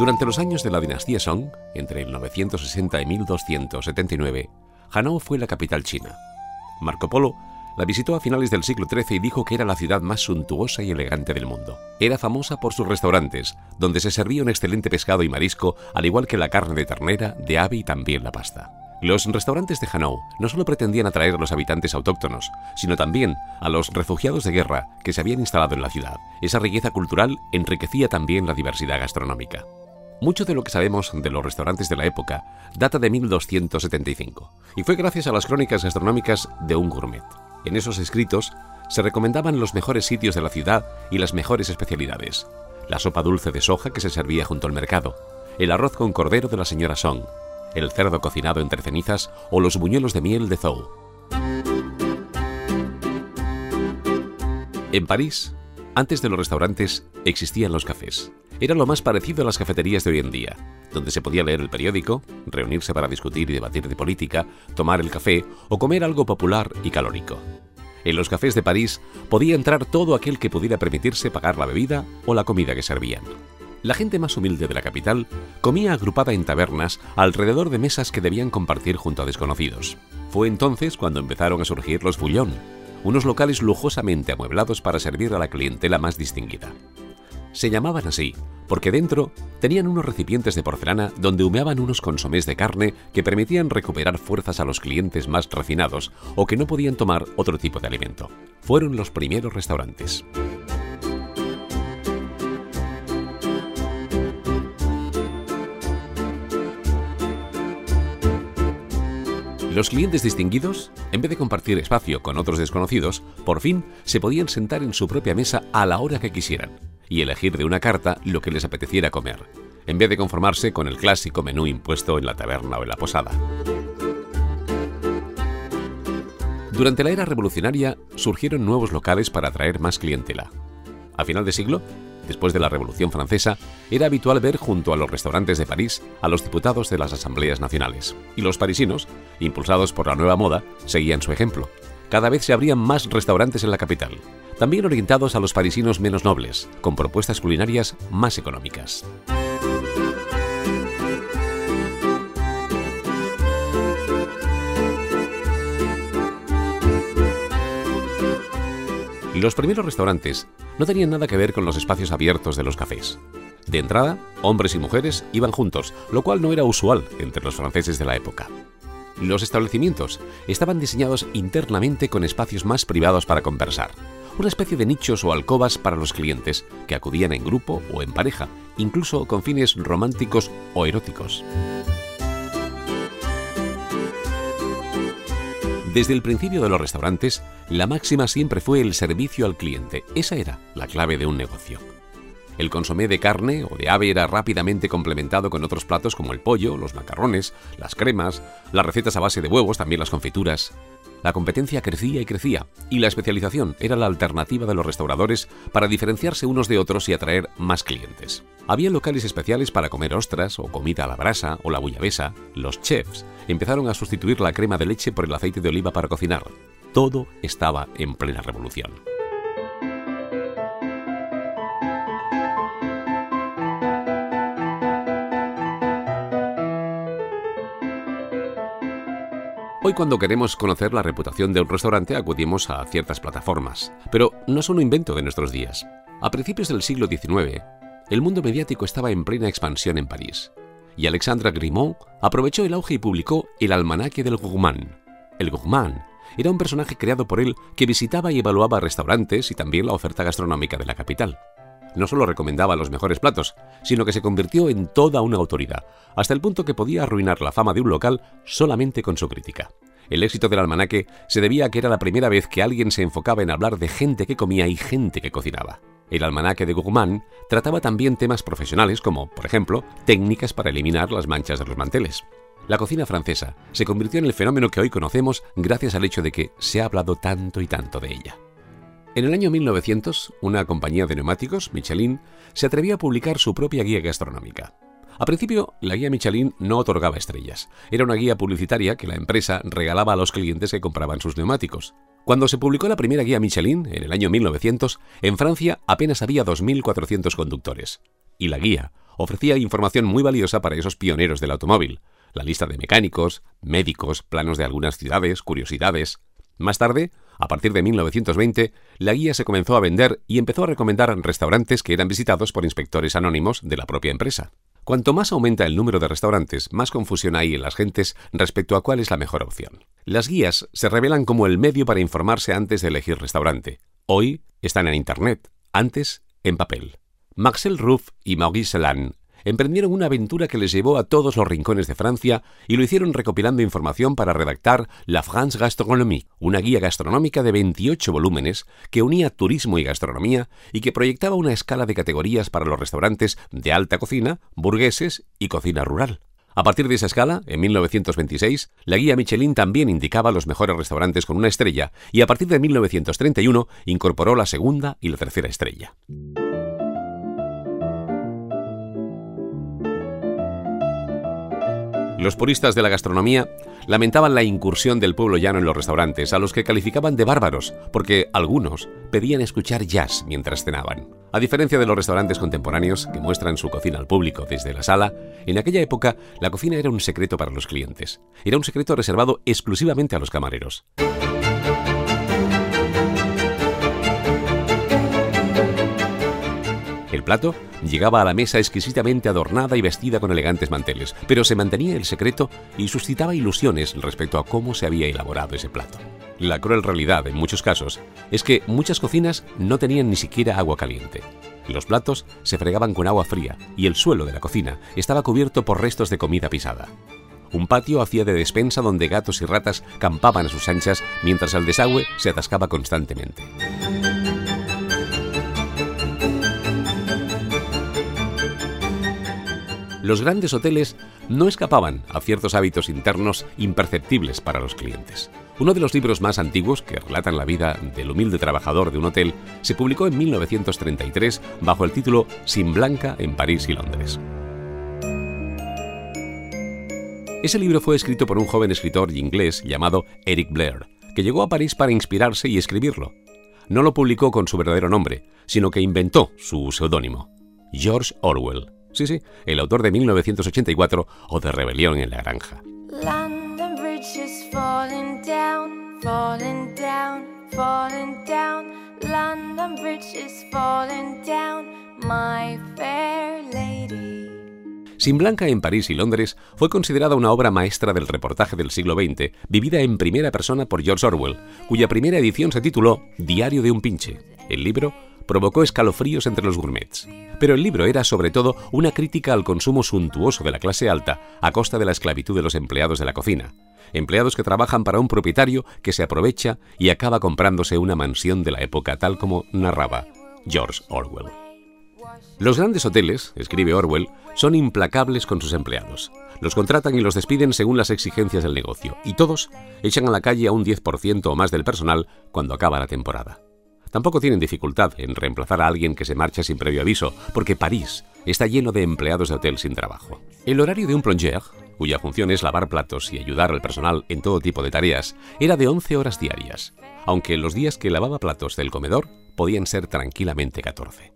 Durante los años de la dinastía Song, entre el 960 y 1279, Hanau fue la capital china. Marco Polo la visitó a finales del siglo XIII y dijo que era la ciudad más suntuosa y elegante del mundo. Era famosa por sus restaurantes, donde se servía un excelente pescado y marisco, al igual que la carne de ternera, de ave y también la pasta. Los restaurantes de Hanau no solo pretendían atraer a los habitantes autóctonos, sino también a los refugiados de guerra que se habían instalado en la ciudad. Esa riqueza cultural enriquecía también la diversidad gastronómica. Mucho de lo que sabemos de los restaurantes de la época data de 1275, y fue gracias a las crónicas gastronómicas de un gourmet. En esos escritos se recomendaban los mejores sitios de la ciudad y las mejores especialidades. La sopa dulce de soja que se servía junto al mercado, el arroz con cordero de la señora Song, el cerdo cocinado entre cenizas o los buñuelos de miel de Zhou. En París, antes de los restaurantes, existían los cafés. Era lo más parecido a las cafeterías de hoy en día, donde se podía leer el periódico, reunirse para discutir y debatir de política, tomar el café o comer algo popular y calórico. En los cafés de París podía entrar todo aquel que pudiera permitirse pagar la bebida o la comida que servían. La gente más humilde de la capital comía agrupada en tabernas alrededor de mesas que debían compartir junto a desconocidos. Fue entonces cuando empezaron a surgir los bouillon, unos locales lujosamente amueblados para servir a la clientela más distinguida. Se llamaban así porque dentro tenían unos recipientes de porcelana donde humeaban unos consomés de carne que permitían recuperar fuerzas a los clientes más refinados o que no podían tomar otro tipo de alimento. Fueron los primeros restaurantes. Los clientes distinguidos, en vez de compartir espacio con otros desconocidos, por fin se podían sentar en su propia mesa a la hora que quisieran y elegir de una carta lo que les apeteciera comer, en vez de conformarse con el clásico menú impuesto en la taberna o en la posada. Durante la era revolucionaria surgieron nuevos locales para atraer más clientela. A final de siglo, después de la Revolución Francesa, era habitual ver junto a los restaurantes de París a los diputados de las asambleas nacionales, y los parisinos, impulsados por la nueva moda, seguían su ejemplo. Cada vez se abrían más restaurantes en la capital, también orientados a los parisinos menos nobles, con propuestas culinarias más económicas. Los primeros restaurantes no tenían nada que ver con los espacios abiertos de los cafés. De entrada, hombres y mujeres iban juntos, lo cual no era usual entre los franceses de la época. Los establecimientos estaban diseñados internamente con espacios más privados para conversar, una especie de nichos o alcobas para los clientes que acudían en grupo o en pareja, incluso con fines románticos o eróticos. Desde el principio de los restaurantes, la máxima siempre fue el servicio al cliente. Esa era la clave de un negocio. El consomé de carne o de ave era rápidamente complementado con otros platos como el pollo, los macarrones, las cremas, las recetas a base de huevos, también las confituras. La competencia crecía y crecía, y la especialización era la alternativa de los restauradores para diferenciarse unos de otros y atraer más clientes. Había locales especiales para comer ostras o comida a la brasa o la bullabesa. Los chefs empezaron a sustituir la crema de leche por el aceite de oliva para cocinar. Todo estaba en plena revolución. Hoy cuando queremos conocer la reputación de un restaurante acudimos a ciertas plataformas, pero no son un invento de nuestros días. A principios del siglo XIX, el mundo mediático estaba en plena expansión en París, y Alexandre Grimaud aprovechó el auge y publicó El Almanaque del Gourmand. El Gourmand era un personaje creado por él que visitaba y evaluaba restaurantes y también la oferta gastronómica de la capital no solo recomendaba los mejores platos, sino que se convirtió en toda una autoridad, hasta el punto que podía arruinar la fama de un local solamente con su crítica. El éxito del almanaque se debía a que era la primera vez que alguien se enfocaba en hablar de gente que comía y gente que cocinaba. El almanaque de Gourmand trataba también temas profesionales como, por ejemplo, técnicas para eliminar las manchas de los manteles. La cocina francesa se convirtió en el fenómeno que hoy conocemos gracias al hecho de que se ha hablado tanto y tanto de ella. En el año 1900, una compañía de neumáticos, Michelin, se atrevió a publicar su propia guía gastronómica. A principio, la guía Michelin no otorgaba estrellas. Era una guía publicitaria que la empresa regalaba a los clientes que compraban sus neumáticos. Cuando se publicó la primera guía Michelin, en el año 1900, en Francia apenas había 2.400 conductores. Y la guía ofrecía información muy valiosa para esos pioneros del automóvil. La lista de mecánicos, médicos, planos de algunas ciudades, curiosidades. Más tarde, a partir de 1920, la guía se comenzó a vender y empezó a recomendar restaurantes que eran visitados por inspectores anónimos de la propia empresa. Cuanto más aumenta el número de restaurantes, más confusión hay en las gentes respecto a cuál es la mejor opción. Las guías se revelan como el medio para informarse antes de elegir restaurante. Hoy están en Internet, antes en papel. Marcel Ruff y Maurice Lannes emprendieron una aventura que les llevó a todos los rincones de Francia y lo hicieron recopilando información para redactar La France Gastronomique, una guía gastronómica de 28 volúmenes que unía turismo y gastronomía y que proyectaba una escala de categorías para los restaurantes de alta cocina, burgueses y cocina rural. A partir de esa escala, en 1926, la guía Michelin también indicaba los mejores restaurantes con una estrella y a partir de 1931 incorporó la segunda y la tercera estrella. Los puristas de la gastronomía lamentaban la incursión del pueblo llano en los restaurantes, a los que calificaban de bárbaros, porque algunos pedían escuchar jazz mientras cenaban. A diferencia de los restaurantes contemporáneos que muestran su cocina al público desde la sala, en aquella época la cocina era un secreto para los clientes. Era un secreto reservado exclusivamente a los camareros. El plato llegaba a la mesa exquisitamente adornada y vestida con elegantes manteles, pero se mantenía el secreto y suscitaba ilusiones respecto a cómo se había elaborado ese plato. La cruel realidad, en muchos casos, es que muchas cocinas no tenían ni siquiera agua caliente. Los platos se fregaban con agua fría y el suelo de la cocina estaba cubierto por restos de comida pisada. Un patio hacía de despensa donde gatos y ratas campaban a sus anchas mientras el desagüe se atascaba constantemente. Los grandes hoteles no escapaban a ciertos hábitos internos imperceptibles para los clientes. Uno de los libros más antiguos que relatan la vida del humilde trabajador de un hotel se publicó en 1933 bajo el título Sin Blanca en París y Londres. Ese libro fue escrito por un joven escritor inglés llamado Eric Blair, que llegó a París para inspirarse y escribirlo. No lo publicó con su verdadero nombre, sino que inventó su seudónimo, George Orwell. Sí, sí, el autor de 1984 o de Rebelión en la Granja. Sin Blanca en París y Londres fue considerada una obra maestra del reportaje del siglo XX, vivida en primera persona por George Orwell, cuya primera edición se tituló Diario de un pinche. El libro provocó escalofríos entre los gourmets. Pero el libro era sobre todo una crítica al consumo suntuoso de la clase alta a costa de la esclavitud de los empleados de la cocina. Empleados que trabajan para un propietario que se aprovecha y acaba comprándose una mansión de la época tal como narraba George Orwell. Los grandes hoteles, escribe Orwell, son implacables con sus empleados. Los contratan y los despiden según las exigencias del negocio, y todos echan a la calle a un 10% o más del personal cuando acaba la temporada. Tampoco tienen dificultad en reemplazar a alguien que se marcha sin previo aviso, porque París está lleno de empleados de hotel sin trabajo. El horario de un plongeur, cuya función es lavar platos y ayudar al personal en todo tipo de tareas, era de 11 horas diarias, aunque los días que lavaba platos del comedor podían ser tranquilamente 14.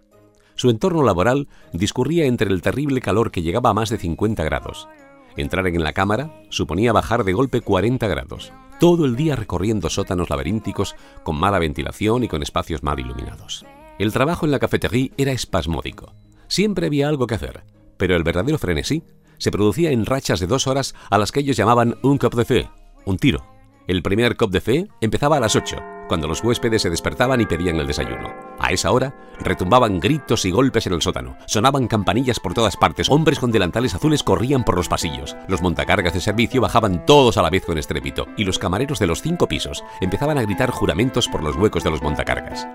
Su entorno laboral discurría entre el terrible calor que llegaba a más de 50 grados. Entrar en la cámara suponía bajar de golpe 40 grados todo el día recorriendo sótanos laberínticos con mala ventilación y con espacios mal iluminados. El trabajo en la cafetería era espasmódico. Siempre había algo que hacer, pero el verdadero frenesí se producía en rachas de dos horas a las que ellos llamaban un cop de fe, un tiro. El primer cop de fe empezaba a las 8, cuando los huéspedes se despertaban y pedían el desayuno. A esa hora, retumbaban gritos y golpes en el sótano, sonaban campanillas por todas partes, hombres con delantales azules corrían por los pasillos, los montacargas de servicio bajaban todos a la vez con estrépito, y los camareros de los cinco pisos empezaban a gritar juramentos por los huecos de los montacargas.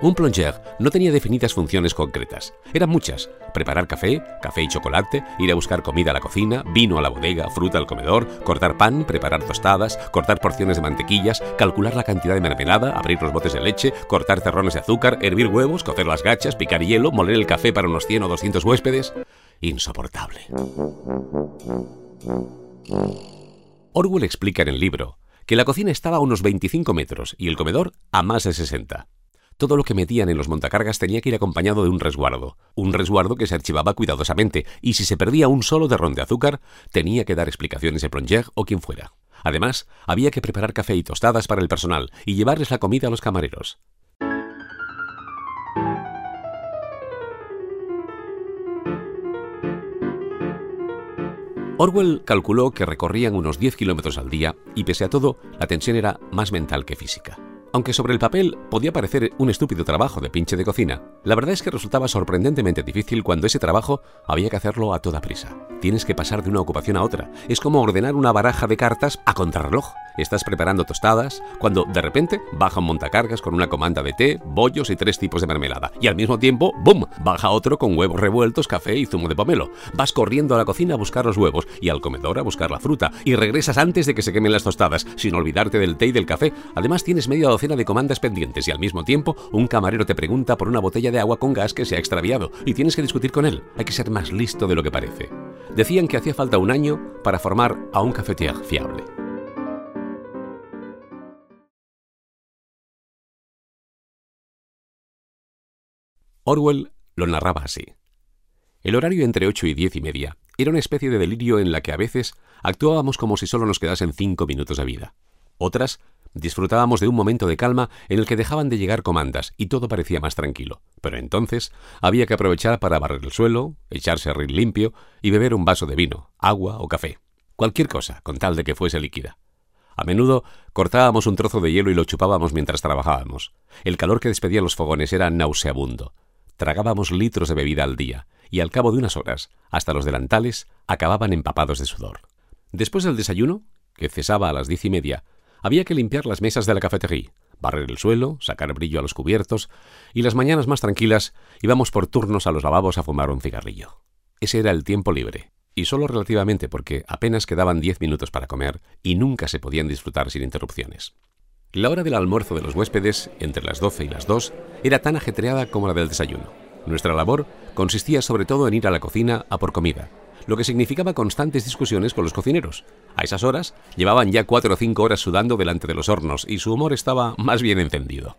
Un plonger no tenía definidas funciones concretas. Eran muchas. Preparar café, café y chocolate, ir a buscar comida a la cocina, vino a la bodega, fruta al comedor, cortar pan, preparar tostadas, cortar porciones de mantequillas, calcular la cantidad de mermelada, abrir los botes de leche, cortar terrones de azúcar, hervir huevos, cocer las gachas, picar hielo, moler el café para unos 100 o 200 huéspedes. Insoportable. Orwell explica en el libro que la cocina estaba a unos 25 metros y el comedor a más de 60. Todo lo que metían en los montacargas tenía que ir acompañado de un resguardo, un resguardo que se archivaba cuidadosamente, y si se perdía un solo derrón de azúcar, tenía que dar explicaciones de Plongear o quien fuera. Además, había que preparar café y tostadas para el personal y llevarles la comida a los camareros. Orwell calculó que recorrían unos 10 kilómetros al día y pese a todo, la tensión era más mental que física. Aunque sobre el papel podía parecer un estúpido trabajo de pinche de cocina, la verdad es que resultaba sorprendentemente difícil cuando ese trabajo había que hacerlo a toda prisa. Tienes que pasar de una ocupación a otra. Es como ordenar una baraja de cartas a contrarreloj. Estás preparando tostadas cuando de repente baja un montacargas con una comanda de té, bollos y tres tipos de mermelada. Y al mismo tiempo, ¡bum! baja otro con huevos revueltos, café y zumo de pomelo. Vas corriendo a la cocina a buscar los huevos y al comedor a buscar la fruta. Y regresas antes de que se quemen las tostadas, sin olvidarte del té y del café. Además tienes media docena de comandas pendientes y al mismo tiempo un camarero te pregunta por una botella de agua con gas que se ha extraviado y tienes que discutir con él. Hay que ser más listo de lo que parece. Decían que hacía falta un año para formar a un cafetier fiable. Orwell lo narraba así. El horario entre ocho y diez y media era una especie de delirio en la que a veces actuábamos como si solo nos quedasen cinco minutos de vida. Otras disfrutábamos de un momento de calma en el que dejaban de llegar comandas y todo parecía más tranquilo. Pero entonces había que aprovechar para barrer el suelo, echarse a reír limpio y beber un vaso de vino, agua o café. Cualquier cosa, con tal de que fuese líquida. A menudo cortábamos un trozo de hielo y lo chupábamos mientras trabajábamos. El calor que despedían los fogones era nauseabundo. Tragábamos litros de bebida al día, y al cabo de unas horas, hasta los delantales acababan empapados de sudor. Después del desayuno, que cesaba a las diez y media, había que limpiar las mesas de la cafetería, barrer el suelo, sacar brillo a los cubiertos, y las mañanas más tranquilas íbamos por turnos a los lavabos a fumar un cigarrillo. Ese era el tiempo libre, y solo relativamente porque apenas quedaban diez minutos para comer y nunca se podían disfrutar sin interrupciones. La hora del almuerzo de los huéspedes, entre las doce y las dos, era tan ajetreada como la del desayuno. Nuestra labor consistía sobre todo en ir a la cocina a por comida, lo que significaba constantes discusiones con los cocineros. A esas horas llevaban ya cuatro o cinco horas sudando delante de los hornos y su humor estaba más bien encendido.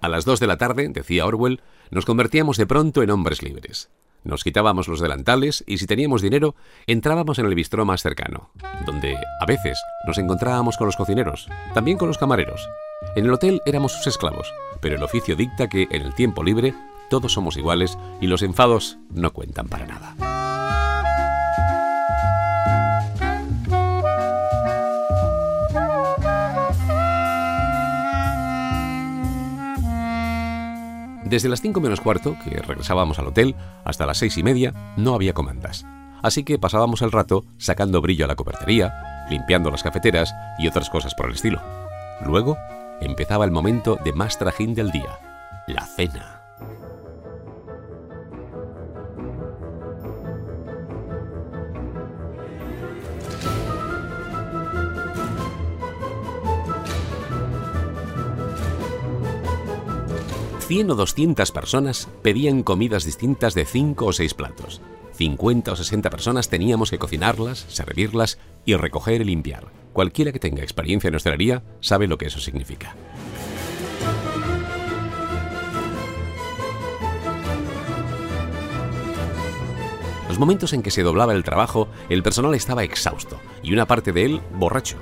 A las dos de la tarde, decía Orwell, nos convertíamos de pronto en hombres libres. Nos quitábamos los delantales y si teníamos dinero, entrábamos en el bistró más cercano, donde, a veces, nos encontrábamos con los cocineros, también con los camareros. En el hotel éramos sus esclavos, pero el oficio dicta que, en el tiempo libre, todos somos iguales y los enfados no cuentan para nada. Desde las 5 menos cuarto, que regresábamos al hotel, hasta las seis y media, no había comandas. Así que pasábamos el rato sacando brillo a la cobertería, limpiando las cafeteras y otras cosas por el estilo. Luego empezaba el momento de más trajín del día, la cena. 100 o 200 personas pedían comidas distintas de 5 o 6 platos. 50 o 60 personas teníamos que cocinarlas, servirlas y recoger y limpiar. Cualquiera que tenga experiencia en hostelería sabe lo que eso significa. Los momentos en que se doblaba el trabajo, el personal estaba exhausto y una parte de él borracho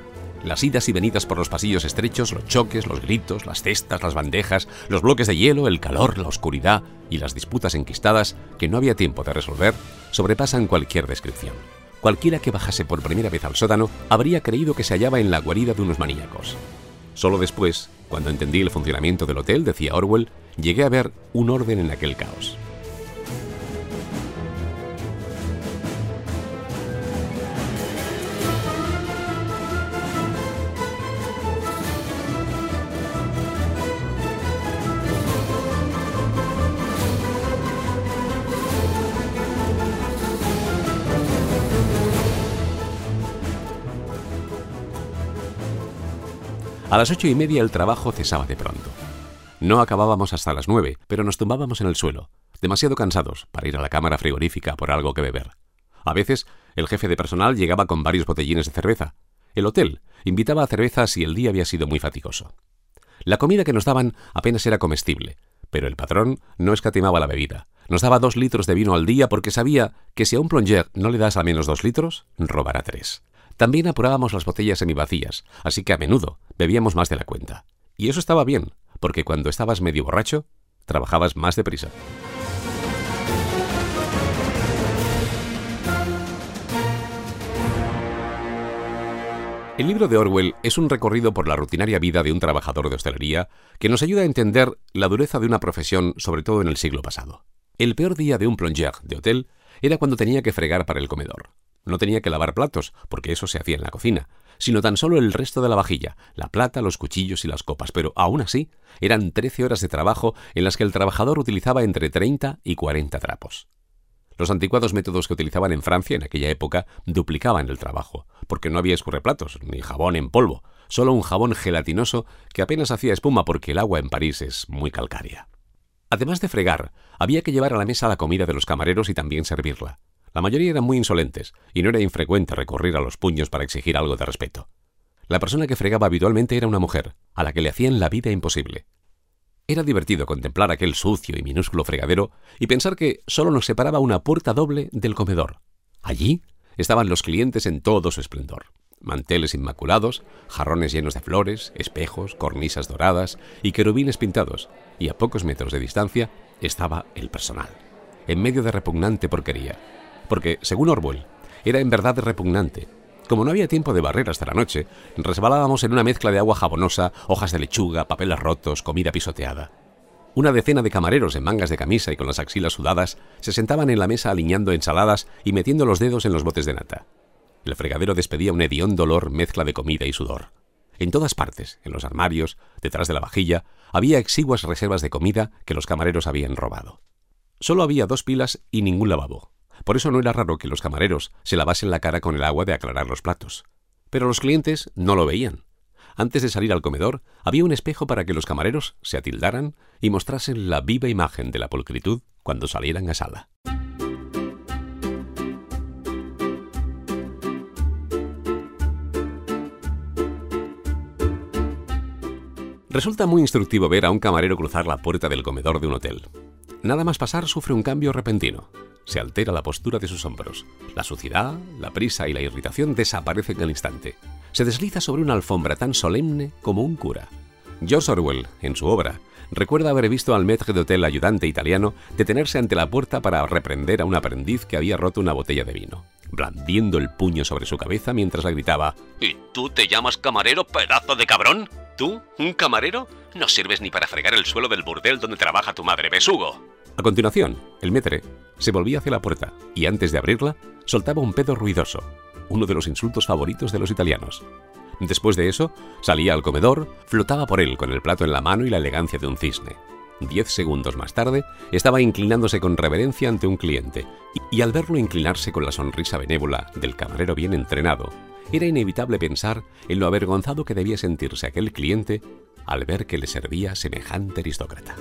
las idas y venidas por los pasillos estrechos, los choques, los gritos, las cestas, las bandejas, los bloques de hielo, el calor, la oscuridad y las disputas enquistadas que no había tiempo de resolver sobrepasan cualquier descripción. Cualquiera que bajase por primera vez al sótano habría creído que se hallaba en la guarida de unos maníacos. Solo después, cuando entendí el funcionamiento del hotel, decía Orwell, llegué a ver un orden en aquel caos. A las ocho y media el trabajo cesaba de pronto. No acabábamos hasta las nueve, pero nos tumbábamos en el suelo, demasiado cansados para ir a la cámara frigorífica por algo que beber. A veces, el jefe de personal llegaba con varios botellines de cerveza. El hotel invitaba a cerveza si el día había sido muy fatigoso. La comida que nos daban apenas era comestible, pero el patrón no escatimaba la bebida. Nos daba dos litros de vino al día porque sabía que si a un plonger no le das al menos dos litros, robará tres. También apurábamos las botellas semivacías, así que a menudo bebíamos más de la cuenta. Y eso estaba bien, porque cuando estabas medio borracho, trabajabas más deprisa. El libro de Orwell es un recorrido por la rutinaria vida de un trabajador de hostelería que nos ayuda a entender la dureza de una profesión, sobre todo en el siglo pasado. El peor día de un plonger de hotel era cuando tenía que fregar para el comedor. No tenía que lavar platos, porque eso se hacía en la cocina, sino tan solo el resto de la vajilla, la plata, los cuchillos y las copas, pero aún así eran 13 horas de trabajo en las que el trabajador utilizaba entre 30 y 40 trapos. Los anticuados métodos que utilizaban en Francia en aquella época duplicaban el trabajo, porque no había escurreplatos, ni jabón en polvo, solo un jabón gelatinoso que apenas hacía espuma porque el agua en París es muy calcárea. Además de fregar, había que llevar a la mesa la comida de los camareros y también servirla. La mayoría eran muy insolentes, y no era infrecuente recurrir a los puños para exigir algo de respeto. La persona que fregaba habitualmente era una mujer, a la que le hacían la vida imposible. Era divertido contemplar aquel sucio y minúsculo fregadero y pensar que solo nos separaba una puerta doble del comedor. Allí estaban los clientes en todo su esplendor. Manteles inmaculados, jarrones llenos de flores, espejos, cornisas doradas y querubines pintados, y a pocos metros de distancia estaba el personal, en medio de repugnante porquería, porque, según Orwell, era en verdad repugnante. Como no había tiempo de barrer hasta la noche, resbalábamos en una mezcla de agua jabonosa, hojas de lechuga, papeles rotos, comida pisoteada. Una decena de camareros en mangas de camisa y con las axilas sudadas se sentaban en la mesa aliñando ensaladas y metiendo los dedos en los botes de nata. El fregadero despedía un hediondo olor mezcla de comida y sudor. En todas partes, en los armarios, detrás de la vajilla, había exiguas reservas de comida que los camareros habían robado. Solo había dos pilas y ningún lavabo. Por eso no era raro que los camareros se lavasen la cara con el agua de aclarar los platos. Pero los clientes no lo veían. Antes de salir al comedor, había un espejo para que los camareros se atildaran y mostrasen la viva imagen de la pulcritud cuando salieran a sala. Resulta muy instructivo ver a un camarero cruzar la puerta del comedor de un hotel. Nada más pasar sufre un cambio repentino se altera la postura de sus hombros. La suciedad, la prisa y la irritación desaparecen al instante. Se desliza sobre una alfombra tan solemne como un cura. George Orwell, en su obra, recuerda haber visto al maître d'hôtel ayudante italiano detenerse ante la puerta para reprender a un aprendiz que había roto una botella de vino, blandiendo el puño sobre su cabeza mientras le gritaba ¿Y tú te llamas camarero, pedazo de cabrón? ¿Tú, un camarero? No sirves ni para fregar el suelo del burdel donde trabaja tu madre, besugo. A continuación, el metre se volvía hacia la puerta y antes de abrirla soltaba un pedo ruidoso, uno de los insultos favoritos de los italianos. Después de eso, salía al comedor, flotaba por él con el plato en la mano y la elegancia de un cisne. Diez segundos más tarde, estaba inclinándose con reverencia ante un cliente, y, al verlo inclinarse con la sonrisa benévola del camarero bien entrenado, era inevitable pensar en lo avergonzado que debía sentirse aquel cliente al ver que le servía semejante aristócrata.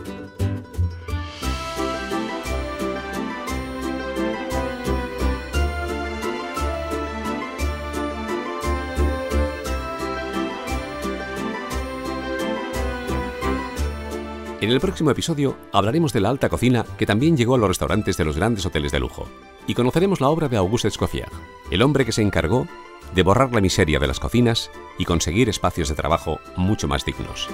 En el próximo episodio hablaremos de la alta cocina que también llegó a los restaurantes de los grandes hoteles de lujo y conoceremos la obra de Auguste Escoffier, el hombre que se encargó de borrar la miseria de las cocinas y conseguir espacios de trabajo mucho más dignos.